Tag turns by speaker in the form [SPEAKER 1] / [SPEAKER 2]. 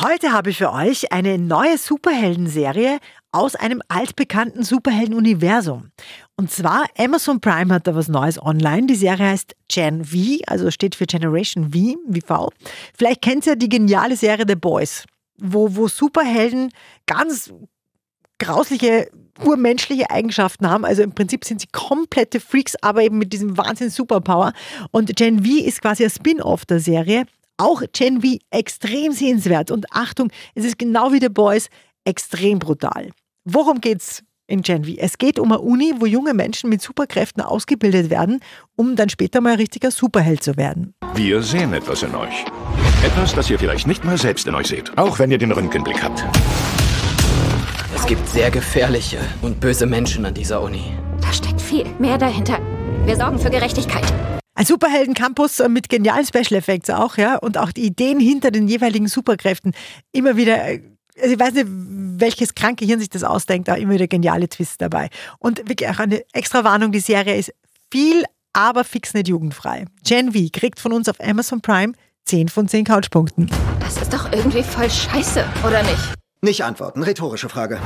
[SPEAKER 1] Heute habe ich für euch eine neue Superhelden-Serie aus einem altbekannten Superhelden-Universum. Und zwar Amazon Prime hat da was Neues online. Die Serie heißt Gen V, also steht für Generation V, wie V. Vielleicht kennt ihr die geniale Serie The Boys, wo, wo Superhelden ganz grausliche urmenschliche Eigenschaften haben. Also im Prinzip sind sie komplette Freaks, aber eben mit diesem Wahnsinn Superpower. Und Gen V ist quasi ein Spin-off der Serie. Auch Gen V extrem sehenswert. Und Achtung, es ist genau wie The Boys extrem brutal. Worum geht's in Gen V? Es geht um eine Uni, wo junge Menschen mit Superkräften ausgebildet werden, um dann später mal ein richtiger Superheld zu werden.
[SPEAKER 2] Wir sehen etwas in euch. Etwas, das ihr vielleicht nicht mal selbst in euch seht. Auch wenn ihr den Röntgenblick habt.
[SPEAKER 3] Es gibt sehr gefährliche und böse Menschen an dieser Uni.
[SPEAKER 4] Da steckt viel mehr dahinter. Wir sorgen für Gerechtigkeit.
[SPEAKER 1] Ein Superhelden-Campus mit genialen Special Effects auch, ja, und auch die Ideen hinter den jeweiligen Superkräften immer wieder. Also ich weiß nicht, welches kranke Hirn sich das ausdenkt, aber immer wieder geniale Twists dabei. Und wirklich auch eine extra Warnung, die Serie ist viel, aber fix nicht jugendfrei. Gen V kriegt von uns auf Amazon Prime 10 von 10 Couchpunkten.
[SPEAKER 4] Das ist doch irgendwie voll scheiße, oder nicht?
[SPEAKER 5] Nicht antworten, rhetorische Frage.